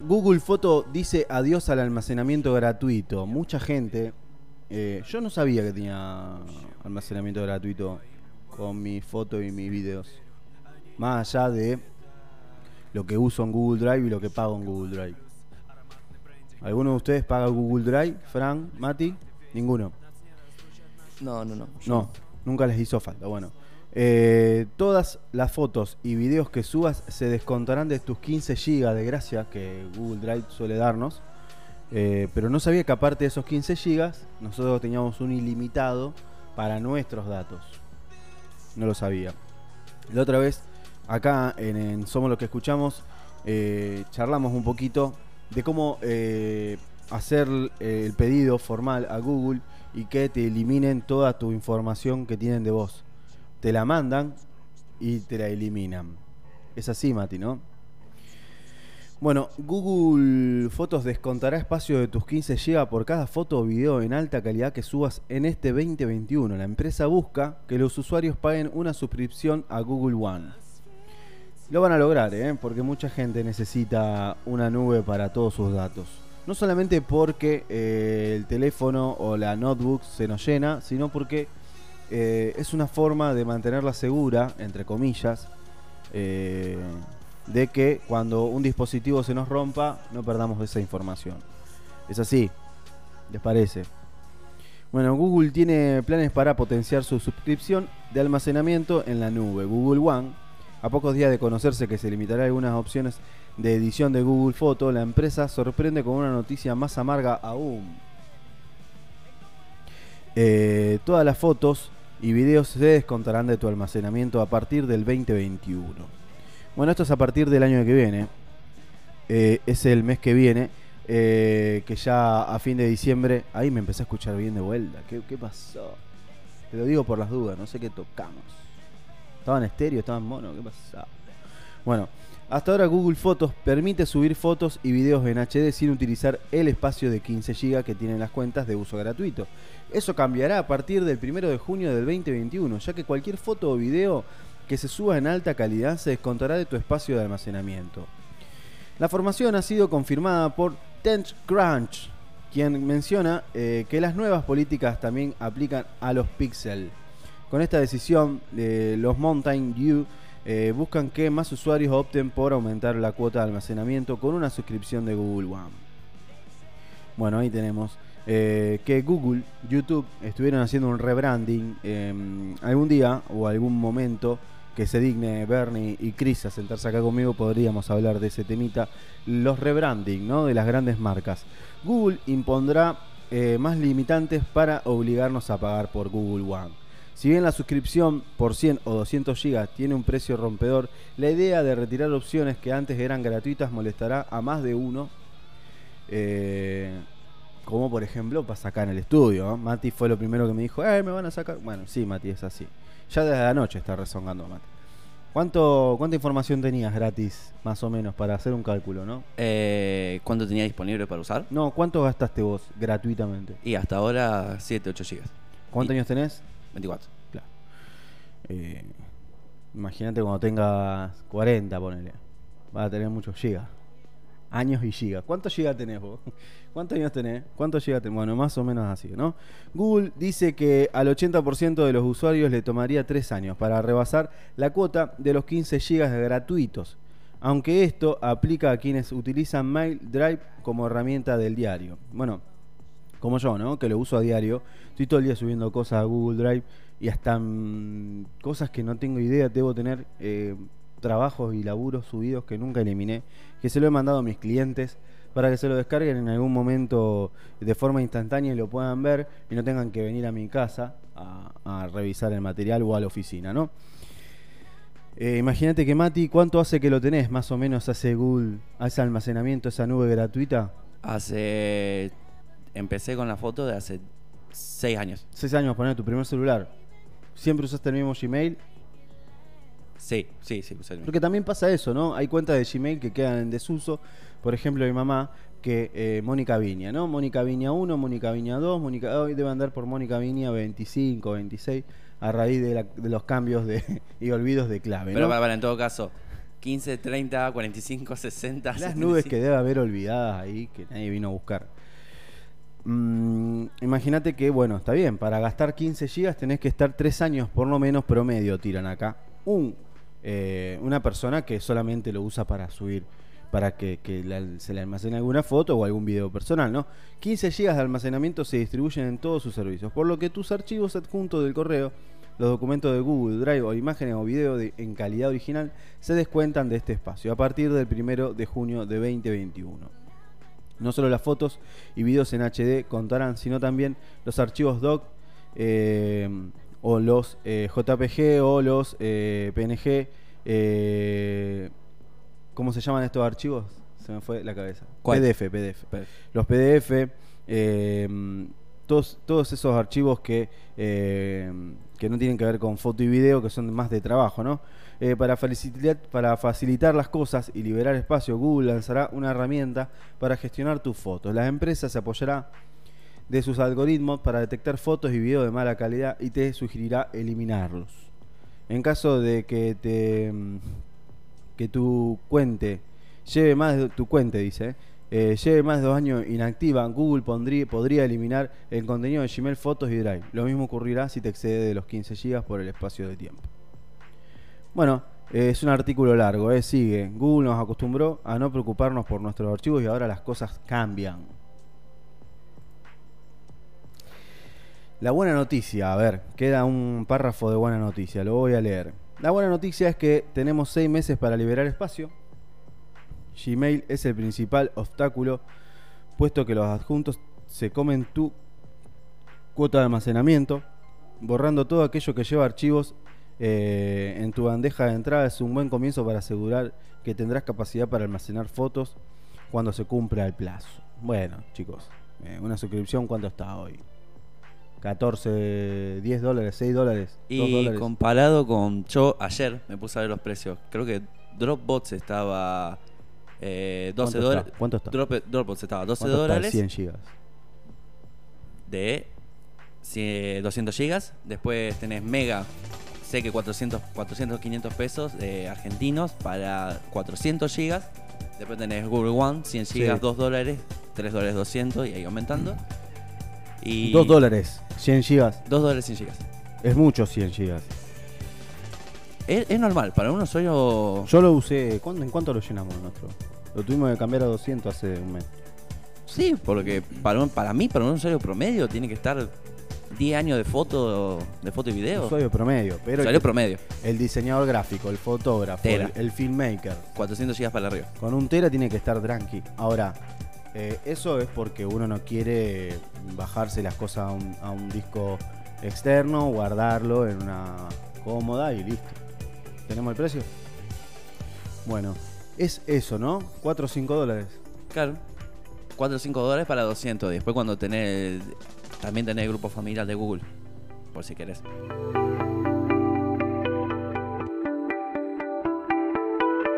Google Foto dice adiós al almacenamiento gratuito. Mucha gente, eh, yo no sabía que tenía almacenamiento gratuito con mi foto y mis videos. Más allá de lo que uso en Google Drive y lo que pago en Google Drive. ¿Alguno de ustedes paga Google Drive? Fran, Mati? Ninguno. No, no, no. No, nunca les hizo falta. Bueno, eh, todas las fotos y videos que subas se descontarán de tus 15 GB de gracia que Google Drive suele darnos. Eh, pero no sabía que aparte de esos 15 GB, nosotros teníamos un ilimitado para nuestros datos. No lo sabía. La otra vez, acá en, Somos lo que escuchamos, eh, charlamos un poquito de cómo hacer el pedido formal a Google y que te eliminen toda tu información que tienen de vos. Te la mandan y te la eliminan. Es así, Mati, ¿no? Bueno, Google Fotos descontará espacio de tus 15 GB por cada foto o video en alta calidad que subas en este 2021. La empresa busca que los usuarios paguen una suscripción a Google One. Lo van a lograr, ¿eh? porque mucha gente necesita una nube para todos sus datos. No solamente porque eh, el teléfono o la notebook se nos llena, sino porque eh, es una forma de mantenerla segura, entre comillas, eh, de que cuando un dispositivo se nos rompa, no perdamos esa información. Es así, ¿les parece? Bueno, Google tiene planes para potenciar su suscripción de almacenamiento en la nube. Google One, a pocos días de conocerse que se limitará algunas opciones de edición de Google Photo, la empresa sorprende con una noticia más amarga aún. Eh, todas las fotos y videos se descontarán de tu almacenamiento a partir del 2021. Bueno, esto es a partir del año que viene. Eh, es el mes que viene. eh, que ya a fin de diciembre. Ahí me empecé a escuchar bien de vuelta. ¿Qué, qué pasó? Te lo digo por las dudas, no sé qué tocamos. ¿Estaba en estéreo? ¿Estaba en mono? ¿Qué pasó? Bueno, hasta ahora Google Fotos permite subir fotos y videos en HD sin utilizar el espacio de 15 GB que tienen las cuentas de uso gratuito. Eso cambiará a partir del 1 de junio del 2021, ya que cualquier foto o video que se suba en alta calidad se descontará de tu espacio de almacenamiento. La formación ha sido confirmada por TechCrunch, quien menciona eh, que las nuevas políticas también aplican a los Pixel. Con esta decisión, eh, los Mountain Dew eh, buscan que más usuarios opten por aumentar la cuota de almacenamiento con una suscripción de Google One. Bueno, ahí tenemos eh, que Google, YouTube estuvieron haciendo un rebranding eh, algún día o algún momento que se digne Bernie y Chris a sentarse acá conmigo, podríamos hablar de ese temita, los rebranding ¿no? de las grandes marcas. Google impondrá eh, más limitantes para obligarnos a pagar por Google One. Si bien la suscripción por 100 o 200 GB tiene un precio rompedor, la idea de retirar opciones que antes eran gratuitas molestará a más de uno. Eh, como por ejemplo pasa acá en el estudio. Mati fue lo primero que me dijo, eh, me van a sacar. Bueno, sí, Mati, es así. Ya desde la noche está rezongando Mati. ¿Cuánto, ¿Cuánta información tenías gratis, más o menos, para hacer un cálculo, no? Eh, ¿Cuánto tenía disponible para usar? No, ¿cuánto gastaste vos gratuitamente? Y hasta ahora 7, 8 GB. ¿Cuántos Y- años tenés? 24. Claro. Eh, Imagínate cuando tengas 40, ponele. Vas a tener muchos gigas. Años y gigas. ¿Cuántos gigas tenés vos? ¿Cuántos años tenés? ¿Cuántos gigas tenés? Bueno, más o menos así, ¿no? Google dice que al 80% de los usuarios le tomaría 3 años para rebasar la cuota de los 15 gigas gratuitos. Aunque esto aplica a quienes utilizan Mail Drive como herramienta del diario. Bueno, como yo, ¿no? Que lo uso a diario. Estoy todo el día subiendo cosas a Google Drive y hasta mm, cosas que no tengo idea. Debo tener eh, trabajos y laburos subidos que nunca eliminé, que se lo he mandado a mis clientes para que se lo descarguen en algún momento de forma instantánea y lo puedan ver y no tengan que venir a mi casa a, revisar el material o a la oficina, ¿no? Eh, Imagínate que Mati, ¿cuánto hace que lo tenés más o menos ese Google, ese almacenamiento, esa nube gratuita? Hace. Empecé con la foto de hace 6 años. Seis años poner tu primer celular. ¿Siempre usaste el mismo Gmail? Sí, sí, sí, usé el mismo. Porque también pasa eso, ¿no? Hay cuentas de Gmail que quedan en desuso. Por ejemplo, mi mamá, que eh, Mónica Viña, ¿no? Mónica Viña 1, Mónica Viña 2, Mónica, hoy debe andar por Mónica Viña 25, 26, a raíz de, la- de los cambios de, y olvidos de clave, Pero ¿no? para, para, en todo caso, 15, 30, 45, 60. Las nubes que debe haber olvidadas ahí que nadie vino a buscar. Mm, Imagínate que, bueno, está bien, para gastar 15 gigas tenés que estar 3 años por lo menos promedio, tiran acá. Un, eh, una persona que solamente lo usa para subir, para que, se le almacene alguna foto o algún video personal, ¿no? 15 gigas de almacenamiento se distribuyen en todos sus servicios, por lo que tus archivos adjuntos del correo, los documentos de Google Drive o imágenes o video de- en calidad original se descuentan de este espacio a partir del 1 de junio de 2021. No solo las fotos y videos en HD contarán, sino también los archivos doc eh, o los eh, JPG o los eh, PNG. ¿Cómo se llaman estos archivos? Se me fue la cabeza. ¿Cuál? PDF, PDF. Los PDF, todos, todos esos archivos que, que no tienen que ver con foto y video, que son más de trabajo, ¿no? Eh, para, facilitar, para facilitar las cosas y liberar espacio, Google lanzará una herramienta para gestionar tus fotos. La empresa se apoyará de sus algoritmos para detectar fotos y videos de mala calidad y te sugerirá eliminarlos. En caso de que te mm, que tu cuente lleve más de tu cuente dice eh, lleve más de dos años inactiva, Google podría eliminar el contenido de Gmail, fotos y Drive. Lo mismo ocurrirá si te excede de los 15 GB por el espacio de tiempo. Bueno, eh, es un artículo largo, eh, sigue. Google nos acostumbró a no preocuparnos por nuestros archivos y ahora las cosas cambian. La buena noticia, a ver, queda un párrafo de buena noticia, lo voy a leer. La buena noticia es que tenemos seis meses para liberar espacio. Gmail es el principal obstáculo, puesto que los adjuntos se comen tu cuota de almacenamiento. Borrando todo aquello que lleva archivos eh, en tu bandeja de entrada es un buen comienzo para asegurar que tendrás capacidad para almacenar fotos cuando se cumpla el plazo. Bueno, chicos, eh, una suscripción, ¿cuánto está hoy? 14, 10 dólares, 6 dólares, 2 Y dólares. comparado con. Yo ayer me puse a ver los precios. Creo que Dropbox estaba. Eh, 12 ¿Cuánto dólares. está? ¿Cuánto está? Drop- Dropbox estaba 12 ¿Cuánto está el dólares 100 gigas. de 100 200 gigas. Después tenés Mega, sé que 400, 400 500 pesos eh, argentinos para 400 gigas. Después tenés Google One, 100 gigas, Sí. 2 dólares, 3 dólares 200 y ahí aumentando. Y 2 dólares, 100 gigas. 2 dólares 100 gigas. Es mucho 100 gigas. Es, es normal, para un usuario Yo lo usé. ¿cuándo- ¿En cuánto lo llenamos nuestro? Lo tuvimos que cambiar a 200 hace un mes. Sí, porque para, un- para mí, para un usuario promedio, tiene que estar 10 años de foto, de foto y video. Usuario promedio. Pero usuario el, promedio, el diseñador gráfico, el fotógrafo, Tera. el, el filmmaker. 400 gigas para arriba. Con un tera tiene que estar tranqui. Ahora, eh, eso es porque uno no quiere bajarse las cosas a un, a un disco externo, guardarlo en una cómoda y listo. ¿Tenemos el precio? Bueno, es eso, ¿no? 4 o 5 dólares. Claro. 4 o 5 dólares para 200. Y después cuando tenés, también tenés el grupo familiar de Google, por si querés.